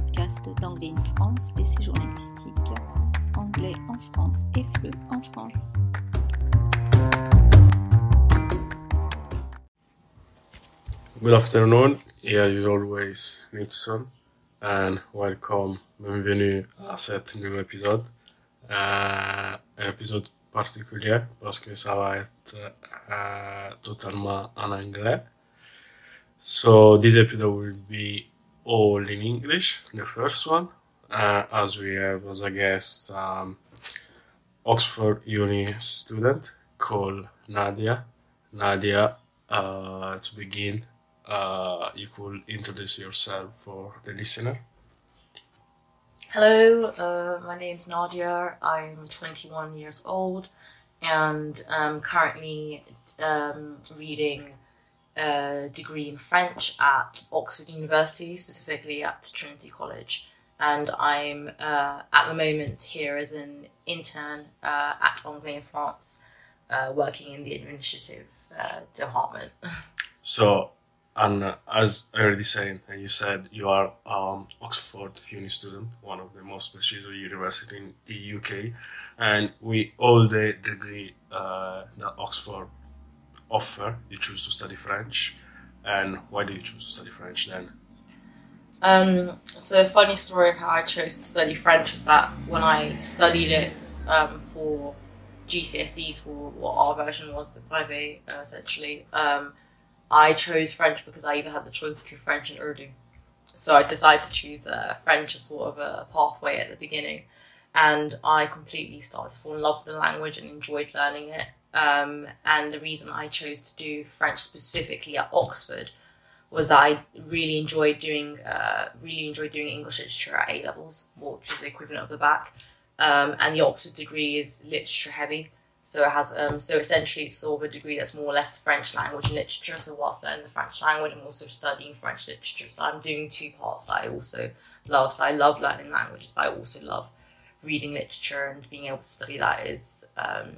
podcast d'Anglais in France, des séjours linguistiques. Anglais en France et FLE en France. Good afternoon, here is always Nixon and welcome, bienvenue à cet nouveau épisode. Euh, un épisode particulier parce que ça va être euh, totalement en anglais. So this episode will be all in English, the first one, uh, as we have as a guest um, Oxford Uni student called Nadia. Nadia, uh, to begin, uh, you could introduce yourself for the listener. Hello, uh, my is Nadia. I'm 21 years old and I'm currently um, reading a degree in French at Oxford University, specifically at Trinity College. And I'm uh, at the moment here as an intern uh, at Anglais in France, uh, working in the administrative uh, department. So, and as I already said, and you said you are um, Oxford Uni student, one of the most prestigious university in the UK, and we all the degree uh, that Oxford offer, you choose to study French. And why do you choose to study French then? Um, so a funny story of how I chose to study French was that when I studied it um, for GCSEs for what our version was, the brevet, uh, essentially, um, I chose French because I either had the choice between French and Urdu. So I decided to choose uh, French as sort of a pathway at the beginning. And I completely started to fall in love with the language and enjoyed learning it. Um, and the reason I chose to do French specifically at Oxford was I really enjoyed doing uh, really enjoyed doing English literature at A levels, which is the equivalent of the bac. Um, and the Oxford degree is literature heavy, so it has um, so essentially it's sort of a degree that's more or less French language and literature. So whilst learning the French language, I'm also studying French literature. So I'm doing two parts that I also love. So I love learning languages, but I also love reading literature and being able to study that is um,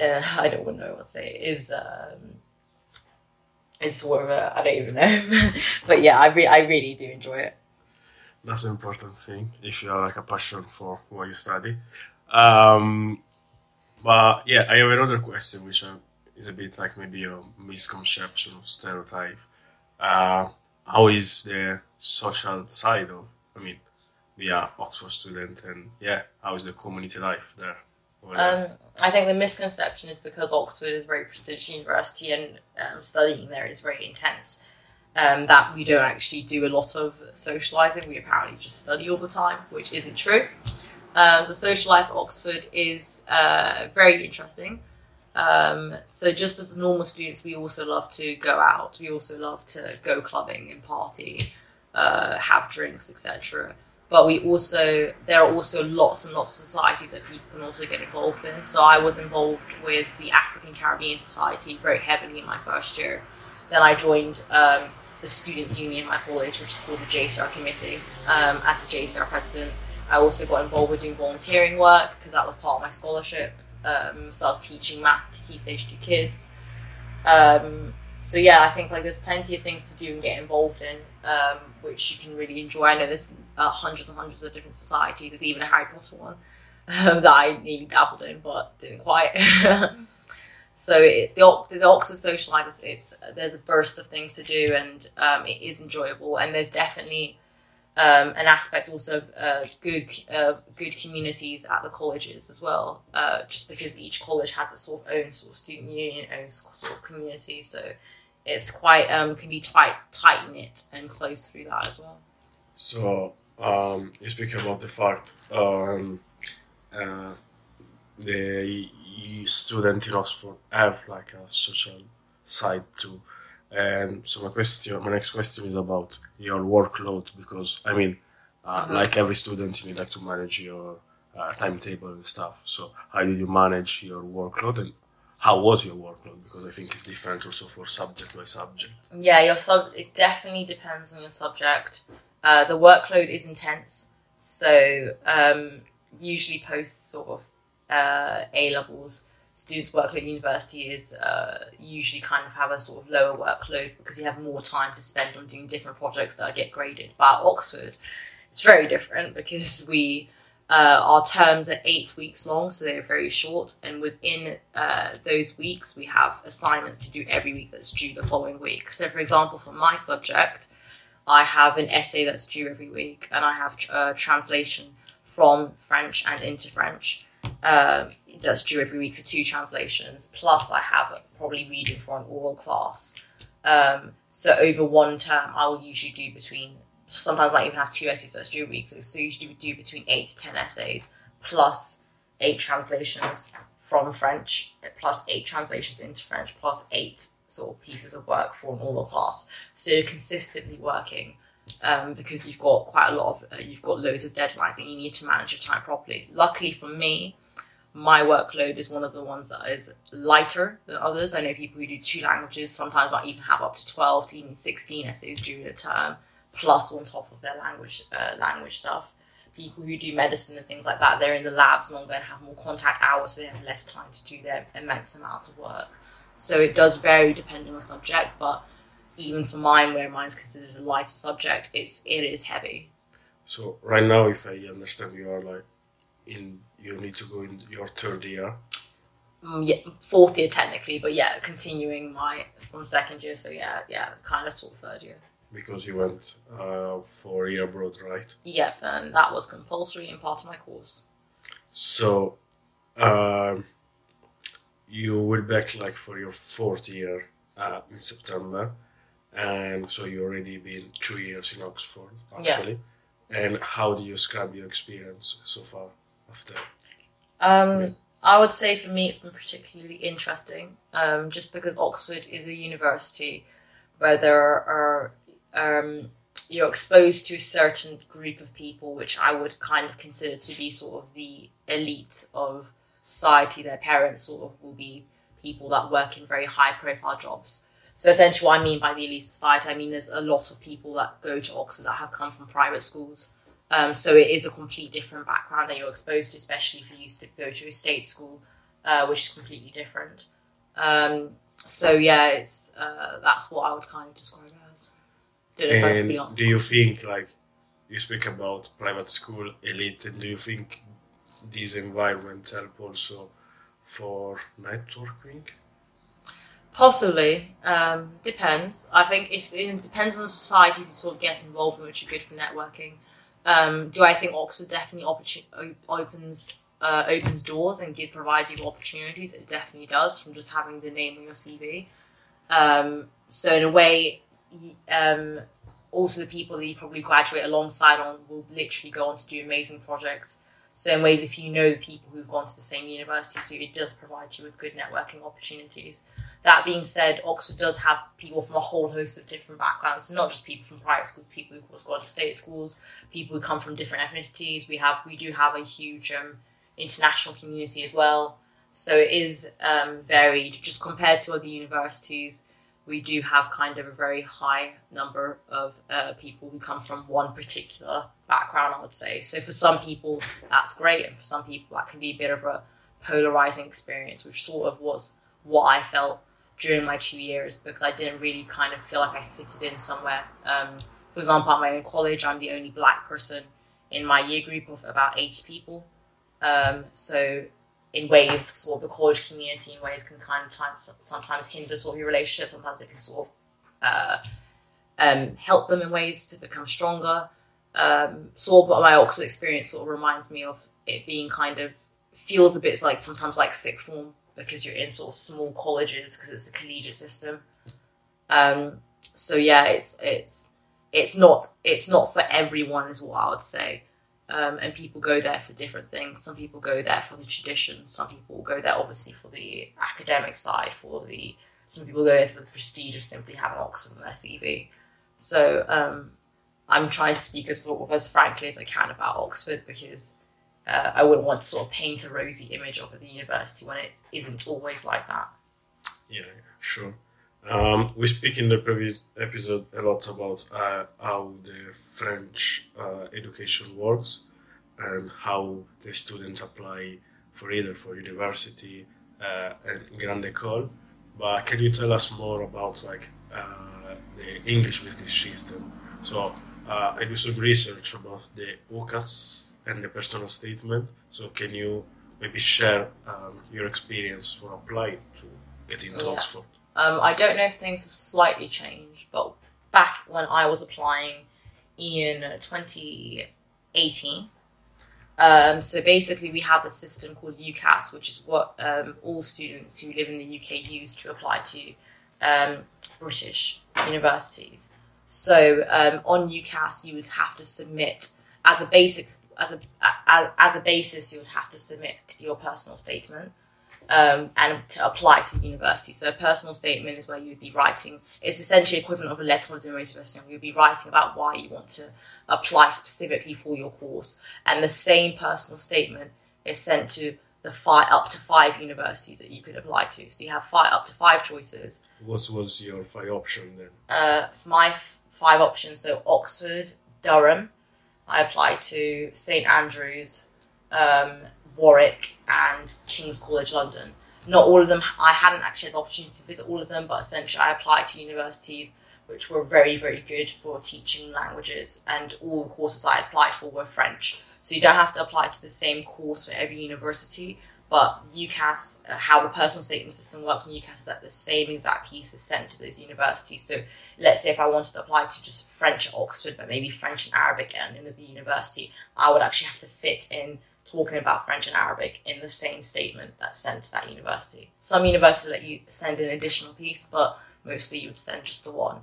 uh, I don't know what to say is um, is sort of a, I don't even know, but yeah, I re- I really do enjoy it. That's an important thing if you have like a passion for what you study. Um, but yeah, I have another question which uh, is a bit like maybe a misconception or stereotype. Uh, how is the social side of, I mean, we are Oxford student and yeah, how is the community life there? Um, I think the misconception is because Oxford is a very prestigious university and um, studying there is very intense. Um, that we don't actually do a lot of socializing. We apparently just study all the time, which isn't true. Um, the social life at Oxford is uh, very interesting. Um, so just as normal students, we also love to go out. We also love to go clubbing and party, uh, have drinks, etc. But we also there are also lots and lots of societies that people can also get involved in. So I was involved with the African Caribbean Society very heavily in my first year. Then I joined um, the Students' Union at my college, which is called the JCR Committee, um, as the JCR president. I also got involved with doing volunteering work because that was part of my scholarship. Um, so I was teaching maths to Key Stage 2 kids. Um, so yeah, I think like there's plenty of things to do and get involved in, um, which you can really enjoy. I know there's uh, hundreds and hundreds of different societies. There's even a Harry Potter one um, that I nearly dabbled in, but didn't quite. so it, the, the Oxford social life is it's there's a burst of things to do, and um, it is enjoyable. And there's definitely um, an aspect also of uh, good uh, good communities at the colleges as well. Uh, just because each college has its sort of own sort of student union, own sort of community, so it's quite um, can be quite tight knit and close through that as well. So um, you speak about the fact um, uh, the y- student in Oxford have like a social side too. And so my question, my next question is about your workload because I mean, uh, Mhm. like every student, you need like to manage your uh, timetable and stuff. So how did you manage your workload and how was your workload? Because I think it's different also for subject by subject. Yeah, your sub it definitely depends on your subject. Uh, the workload is intense, so um, usually post sort of uh, A levels. students work at university is uh, usually kind of have a sort of lower workload because you have more time to spend on doing different projects that get graded. But at Oxford, it's very different because we uh, our terms are eight weeks long, so they're very short. And within uh, those weeks, we have assignments to do every week that's due the following week. So, for example, for my subject, I have an essay that's due every week, and I have a translation from French and into French uh, that's due every week, so two translations. Plus, I have probably reading for an oral class. Um, so, over one term, I will usually do between sometimes I might even have two essays that's due a week. So, so usually we do between eight to ten essays plus eight translations from French, plus eight translations into French, plus eight sort of pieces of work for an oral class. So you're consistently working um, because you've got quite a lot of, uh, you've got loads of deadlines and you need to manage your time properly. Luckily for me, my workload is one of the ones that is lighter than others. I know people who do two languages sometimes might even have up to 12 to even 16 essays during a term plus on top of their language uh, language stuff. People who do medicine and things like that, they're in the labs longer and have more contact hours, so they have less time to do their immense amounts of work. So it does vary depending on subject, but even for mine, where mine's considered a lighter subject, it's it is heavy. So right now, if I understand, you are like in you need to go in your third year. Mm, yeah, fourth year technically, but yeah, continuing my from second year. So yeah, yeah, kind of sort of third year because you went uh, for a year abroad, right? Yep, and that was compulsory and part of my course. So, uh, you will back like for your fourth year uh, in September, and so you already been two years in Oxford actually. Yeah. And how do you describe your experience so far after? Um, yeah. I would say for me it's been particularly interesting, um, just because Oxford is a university where there are um, you're exposed to a certain group of people, which I would kind of consider to be sort of the elite of society. Their parents sort of will be people that work in very high profile jobs. So essentially, what I mean by the elite society, I mean there's a lot of people that go to Oxford that have come from private schools. Um, so it is a complete different background that you're exposed to, especially if you used to go to a state school, uh, which is completely different. Um, so yeah, it's uh, that's what I would kind of describe and do you think like you speak about private school elite and do you think these environments help also for networking? Possibly um, depends. I think if it depends on the society to sort of get involved in which are good for networking. Um, do i think oxford definitely opportun- opens uh, opens doors and give, provides you opportunities? It definitely does from just having the name on your cv um, so in a way um, also the people that you probably graduate alongside on will literally go on to do amazing projects. So in ways, if you know the people who've gone to the same university it does provide you with good networking opportunities. That being said, Oxford does have people from a whole host of different backgrounds, so not just people from private schools, people who've also gone to state schools, people who come from different ethnicities. We have we do have a huge um, international community as well. So it is um, varied, just compared to other universities we do have kind of a very high number of uh, people who come from one particular background, I would say. So for some people, that's great, and for some people, that can be a bit of a polarizing experience, which sort of was what I felt during my two years because I didn't really kind of feel like I fitted in somewhere. Um, for example, at my own college, I'm the only black person in my year group of about 80 people. Um, so in ways sort of the college community in ways can kind of times, sometimes hinder sort of your relationship. Sometimes it can sort of uh, um, help them in ways to become stronger. Um, sort of my Oxford experience sort of reminds me of it being kind of feels a bit like sometimes like sixth form because you're in sort of small colleges because it's a collegiate system. Um, so yeah, it's it's it's not it's not for everyone is what I would say. Um, and people go there for different things. Some people go there for the tradition. Some people go there obviously for the academic side. For the some people go there for the prestige of simply having Oxford on their CV. So um, I'm trying to speak as sort of as frankly as I can about Oxford because uh, I wouldn't want to sort of paint a rosy image of the university when it isn't always like that. Yeah, sure. Um, we speak in the previous episode a lot about uh, how the French uh, education works and how the students apply for either for university uh, in Grande École. But can you tell us more about like uh, the English British system? So uh, I do some research about the UCAS and the personal statement. So can you maybe share um, your experience for applying to get into Yeah. Oxford? Um, I don't know if things have slightly changed, but back when I was applying in 2018, um, so basically we have a system called UCAS, which is what um, all students who live in the UK use to apply to um, British universities. So um, on UCAS, you would have to submit as a basic as a as, as a basis, you would have to submit your personal statement um, and to apply to university. So a personal statement is where you'd be writing, it's essentially equivalent of a letter of motivation. You'd be writing about why you want to apply specifically for your course. And the same personal statement is sent to the five, up to five universities that you could apply to. So you have five, up to five choices. What was your five option then? Uh, my f- five options, so Oxford, Durham, I applied to St Andrews, um, Warwick, and King's College London. Not all of them, I hadn't actually had the opportunity to visit all of them, but essentially I applied to universities which were very, very good for teaching languages, and all the courses I applied for were French. So you don't have to apply to the same course for every university, but UCAS, uh, how the personal statement system works in UCAS is that the same exact piece is sent to those universities. So let's say if I wanted to apply to just French at Oxford, but maybe French and Arabic at another university, I would actually have to fit in talking about French and Arabic in the same statement that's sent to that university. Some universities let you send an additional piece, but mostly you would send just the one.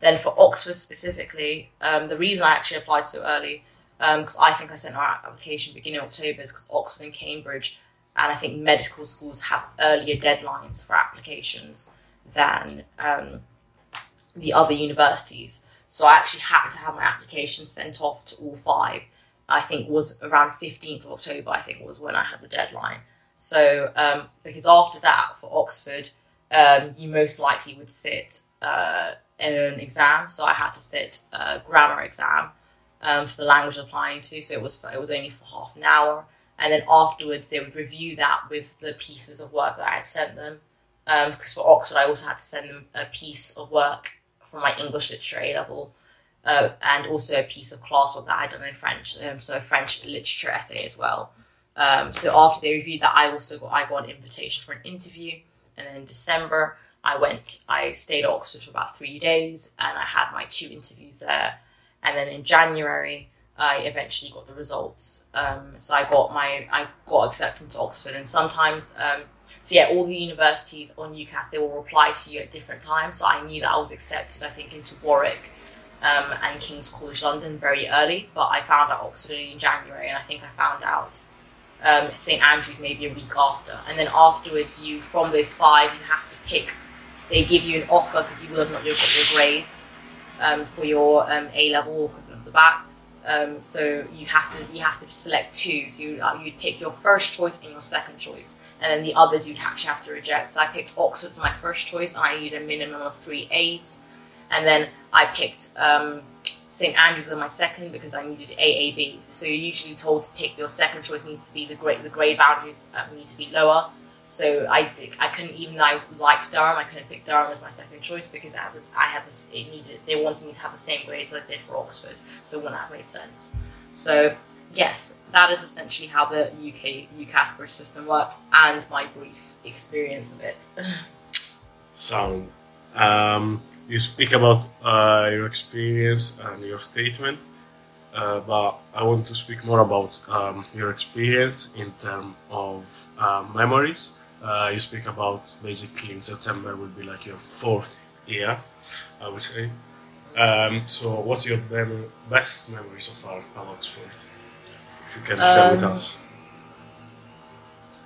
Then for Oxford specifically, um, the reason I actually applied so early, because I think I sent my application beginning of October, is because Oxford and Cambridge, and I think medical schools have earlier deadlines for applications than um, the other universities. So I actually had to have my application sent off to all five. I think was around 15th of October, I think was when I had the deadline. So, um, because after that, for Oxford, um, you most likely would sit uh, an exam. So I had to sit a grammar exam um, for the language applying to. So it was for, it was only for half an hour, and then afterwards they would review that with the pieces of work that I had sent them. Um, because for Oxford, I also had to send them a piece of work from my English literature level, uh, and also a piece of classwork that I'd done in French, um, so a French literature essay as well. Um, so after they reviewed that, I also got I got an invitation for an interview, and then in December I went. I stayed at Oxford for about three days, and I had my two interviews there. And then in January, I eventually got the results. Um, so I got my I got accepted to Oxford, and sometimes. Um, so yeah, all the universities on UCAS they will reply to you at different times. So I knew that I was accepted. I think into Warwick um, and King's College London very early, but I found out Oxford in January, and I think I found out um, St Andrews maybe a week after. And then afterwards, you from those five, you have to pick. They give you an offer because you will have not your, got your grades um, for your um, A level equivalent of the bac. So you have to you have to select two. So you uh, you'd pick your first choice and your second choice, and then the others you'd actually have to reject. So I picked Oxford as my first choice, and I needed a minimum of three A's, and then I picked um, St Andrews as my second because I needed AAB. So you're usually told to pick your second choice needs to be the grade the grade boundaries uh, need to be lower. So I I couldn't even though I liked Durham, I couldn't pick Durham as my second choice because I had this I had this it needed they wanted me to have the same grades as I did for Oxford, so it wouldn't have made sense. So yes, that is essentially how the UK UCAS British system works and my brief experience of it. so Um, you speak about uh, your experience and your statement, uh, but I want to speak more about um, your experience in terms of uh, memories. Uh, you speak about basically September will be like your fourth year, I would say. Um, so, what's your mem- best memory so far at Oxford? If you can share with Um, us.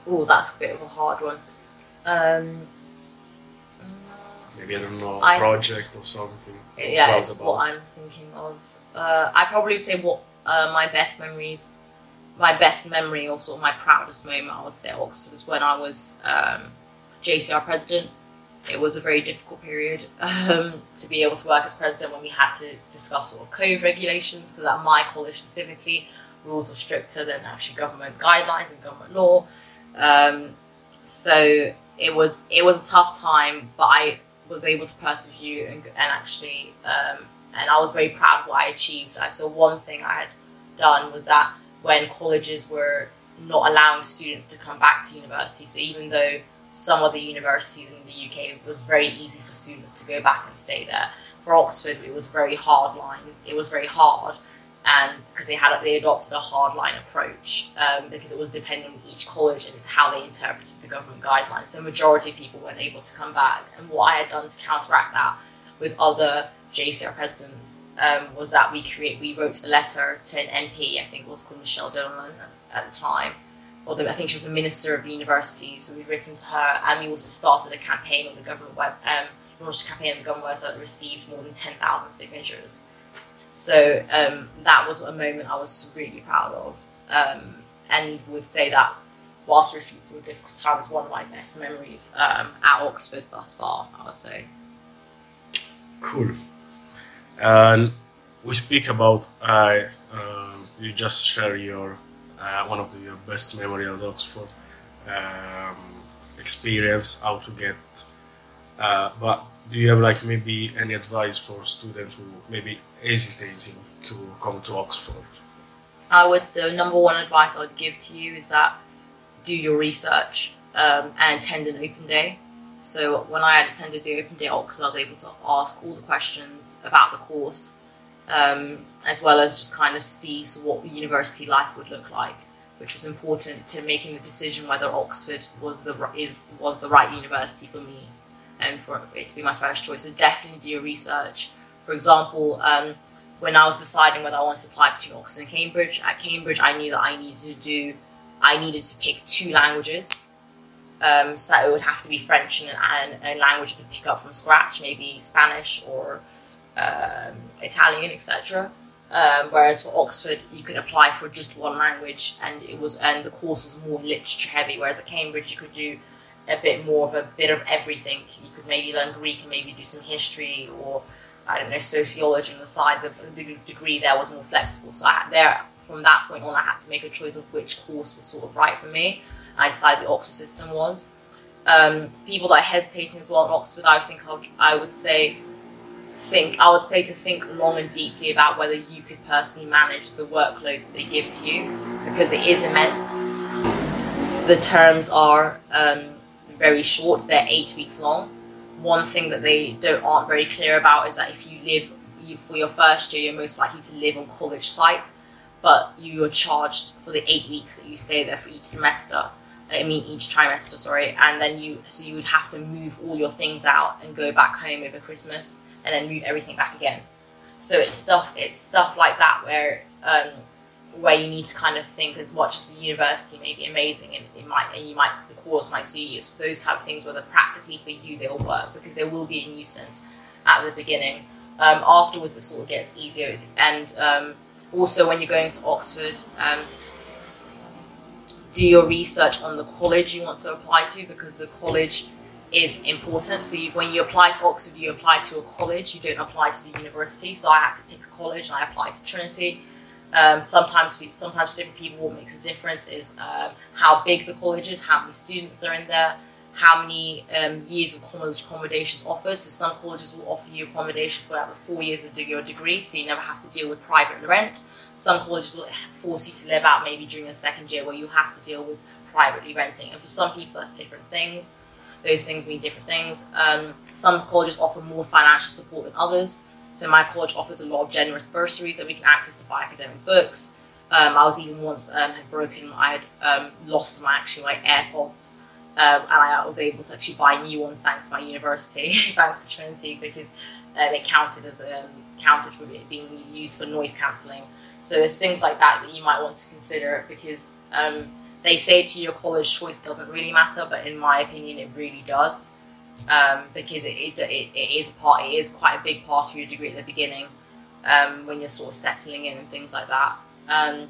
oh, that's a bit of a hard one. Um, Maybe I don't know, I- project or something. yeah, it's about. what I'm thinking of. Uh, I probably would say what uh, my best memories, my best memory or sort of my proudest moment, I would say at Oxford was when I was um, JCR president. It was a very difficult period um, to be able to work as president when we had to discuss sort of code regulations because at my college specifically, rules are stricter than actually government guidelines and government law. Um, so it was it was a tough time, but I was able to persevere and, and actually, um, and I was very proud of what I achieved. I saw one thing I had done was that when colleges were not allowing students to come back to university, so even though some of the universities in the UK it was very easy for students to go back and stay there. For Oxford, it was very hard line. It was very hard, and because they had they adopted a hardline approach um, because it was dependent on each college and it's how they interpreted the government guidelines. So majority of people weren't able to come back, and what I had done to counteract that with other JCR presidents um, was that we create we wrote a letter to an MP, I think it was called Michelle Donelan at the time, or the, I think she was the minister of the university. So we'd written to her, and we also started a campaign on the government web, um, launched a campaign on the government website that received more than ten thousand signatures. So um, that was a moment I was really proud of, um, and would say that whilst refusing a difficult time was one of my best memories um, at Oxford thus far. I would say. Cool. And we speak about uh, you just share your uh, one of the, your best memory at Oxford um, experience, how to get. Uh, but do you have like maybe any advice for students who maybe hesitating to come to Oxford? I would the number one advice I would give to you is that do your research um, and attend an open day. So when I attended the open day at Oxford, I was able to ask all the questions about the course, um, as well as just kind of see what university life would look like, which was important to making the decision whether Oxford was the is was the right university for me, and for it to be my first choice. So definitely do your research. For example, um, when I was deciding whether I wanted to apply between Oxford and Cambridge, at Cambridge I knew that I needed to do, I needed to pick two languages. Um, so it would have to be French and, and a language I could pick up from scratch, maybe Spanish or um, Italian, etc. Um, whereas for Oxford, you could apply for just one language, and it was and the course was more literature heavy. Whereas at Cambridge, you could do a bit more of a bit of everything. You could maybe learn Greek and maybe do some history or I don't know sociology on the side. The, degree there was more flexible. So I, there, from that point on, I had to make a choice of which course was sort of right for me. I decided the Oxford system was. Um, people that are hesitating as well in Oxford, I think I would, I would say think I would say to think long and deeply about whether you could personally manage the workload that they give to you because it is immense. The terms are um, very short; they're eight weeks long. One thing that they don't aren't very clear about is that if you live you, for your first year, you're most likely to live on college site, but you are charged for the eight weeks that you stay there for each semester. I mean each trimester, sorry, and then you so you would have to move all your things out and go back home over Christmas and then move everything back again. So it's stuff it's stuff like that where um, where you need to kind of think as much as the university may be amazing and it might and you might the course might suit you. It's those type of things whether practically for you they'll work because there will be a nuisance at the beginning. Um, afterwards it sort of gets easier and um, also when you're going to Oxford um, do your research on the college you want to apply to because the college is important. So you, when you apply to Oxford, you apply to a college. You don't apply to the university. So I had to pick a college, and I applied to Trinity. Um, sometimes, for, sometimes for different people, what makes a difference is um, how big the college is, how many students are in there, how many um, years of college accommodations offers. So some colleges will offer you accommodation for about four years of your degree, so you never have to deal with private rent. Some colleges will force you to live out maybe during a second year where you have to deal with privately renting. And for some people, that's different things. Those things mean different things. Um, some colleges offer more financial support than others. So my college offers a lot of generous bursaries that we can access to buy academic books. Um, I was even once um, had broken, I had um, lost my actually my AirPods, um, and I was able to actually buy new ones thanks to my university, thanks to Trinity, because uh, they counted as um, counted for it being used for noise cancelling. So there's things like that that you might want to consider because um, they say to your college choice doesn't really matter, but in my opinion, it really does um, because it, it, it, is part, it is quite a big part of your degree at the beginning um, when you're sort of settling in and things like that. Um,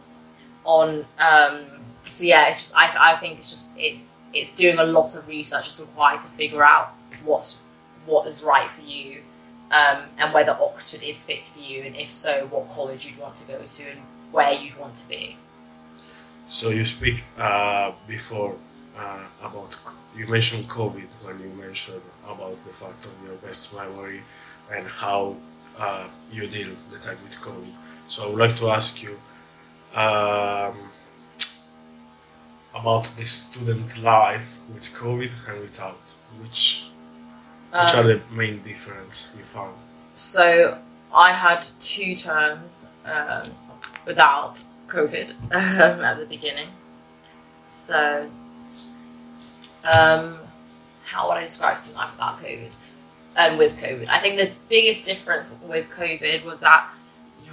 on um, so yeah, it's just I, I think it's just it's it's doing a lot of research is required to figure out what's what is right for you um, and whether Oxford is fit for you, and if so, what college you'd want to go to and where you'd want to be. So you speak uh, before uh, about you mentioned COVID when you mentioned about the fact of your best memory and how uh, you deal the time with COVID. So I would like to ask you um, about the student life with COVID and without. Which which Um, are the main difference you found? So I had two terms um, without COVID um, at the beginning. So, um, how would I describe student life without COVID and with COVID? I think the biggest difference with COVID was that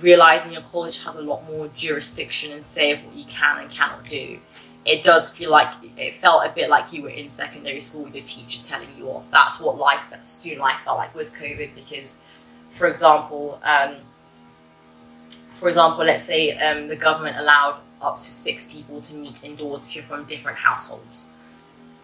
realizing your college has a lot more jurisdiction and say of what you can and cannot do. It does feel like it felt a bit like you were in secondary school with your teachers telling you off. That's what life, student life, felt like with COVID because for example, um, for example, let's say um, the government allowed up to six people to meet indoors if you're from different households.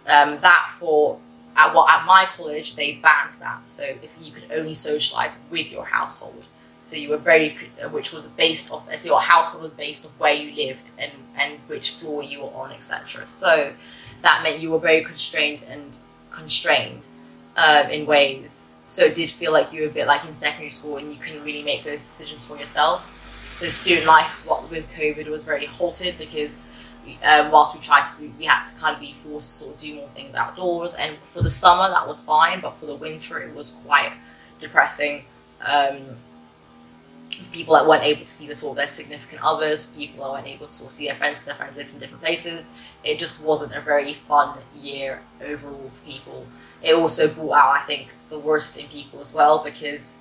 Um, that for at well at my college they banned that, so if you could only socialize with your household, so you were very which was based off so your household was based off where you lived and and which floor you were on, etc. So that meant you were very constrained and constrained um, in ways so it did feel like you were a bit like in secondary school and you couldn't really make those decisions for yourself. So student life what, with COVID was very halted because um, whilst we tried to, we had to kind of be forced to sort of do more things outdoors. And for the summer that was fine, but for the winter it was quite depressing. Um, people that weren't able to see the sort of their significant others, people that weren't able to sort of see their friends because their friends lived in different places. It just wasn't a very fun year overall for people. It also brought out, I think, the worst in people as well because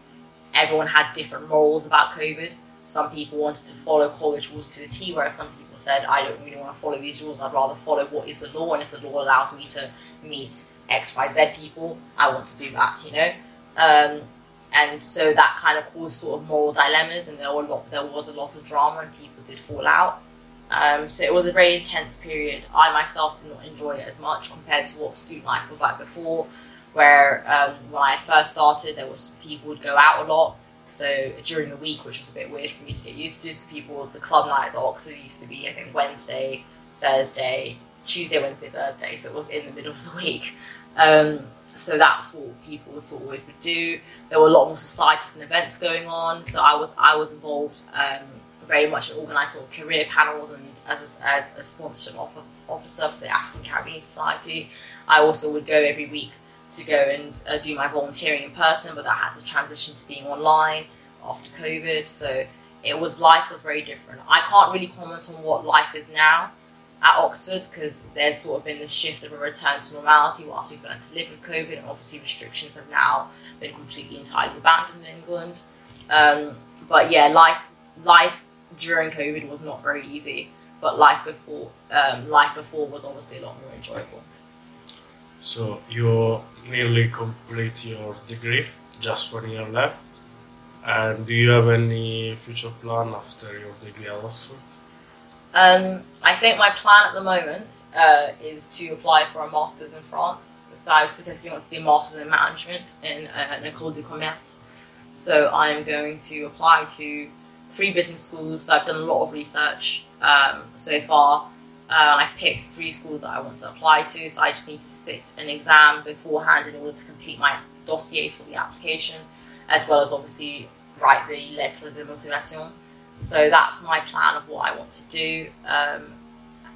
everyone had different morals about COVID. Some people wanted to follow college rules to the T, whereas some people said, I don't really want to follow these rules, I'd rather follow what is the law, and if the law allows me to meet XYZ people, I want to do that, you know? Um, and so that kind of caused sort of moral dilemmas, and there were a lot, there was a lot of drama, and people did fall out. Um, so it was a very intense period. I myself did not enjoy it as much compared to what student life was like before, where um, when I first started, there was people would go out a lot. So during the week, which was a bit weird for me to get used to, so people the club nights at Oxford used to be I think Wednesday, Thursday, Tuesday, Wednesday, Thursday. So it was in the middle of the week. Um, so that's what people would sort of would do. There were a lot more societies and events going on. So I was I was involved um, very much in organising sort of career panels and as a, as a sponsorship officer for the African Caribbean Society. I also would go every week to go and uh, do my volunteering in person, but that had to transition to being online after COVID. So it was life was very different. I can't really comment on what life is now at Oxford because there's sort of been this shift of a return to normality whilst we've learned to live with COVID, and obviously restrictions have now been completely entirely abandoned in England. Um, but yeah, life life during COVID was not very easy, but life before um, life before was obviously a lot more enjoyable. So you nearly complete your degree, just one year left. And do you have any future plan after your degree at Oxford? Um, I think my plan at the moment uh, is to apply for a master's in France. So I specifically want to do a master's in management in uh, école de commerce. So I'm going to apply to three business schools. So I've done a lot of research um, so far. Uh, I've picked three schools that I want to apply to. So I just need to sit an exam beforehand in order to complete my dossiers for the application, as well as obviously write the lettre de motivation. So that's my plan of what I want to do. Um,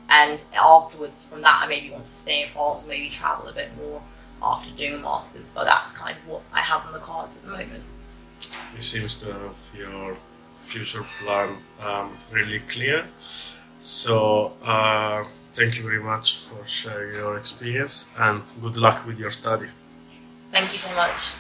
and afterwards, from that, I maybe want to stay in France, maybe travel a bit more after doing a master's. But that's kind of what I have on the cards at the moment. It seems to have your future plan um, really clear. So uh, thank you very much for sharing your experience and good luck with your study. Thank you so much.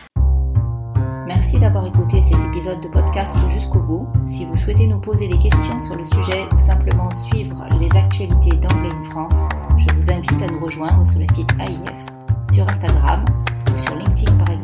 Merci d'avoir écouté cet épisode de podcast jusqu'au bout. Si vous souhaitez nous poser des questions sur le sujet ou simplement suivre les actualités d'Anglais in France, je vous invite à nous rejoindre sur le site AIF, sur Instagram ou sur LinkedIn par exemple.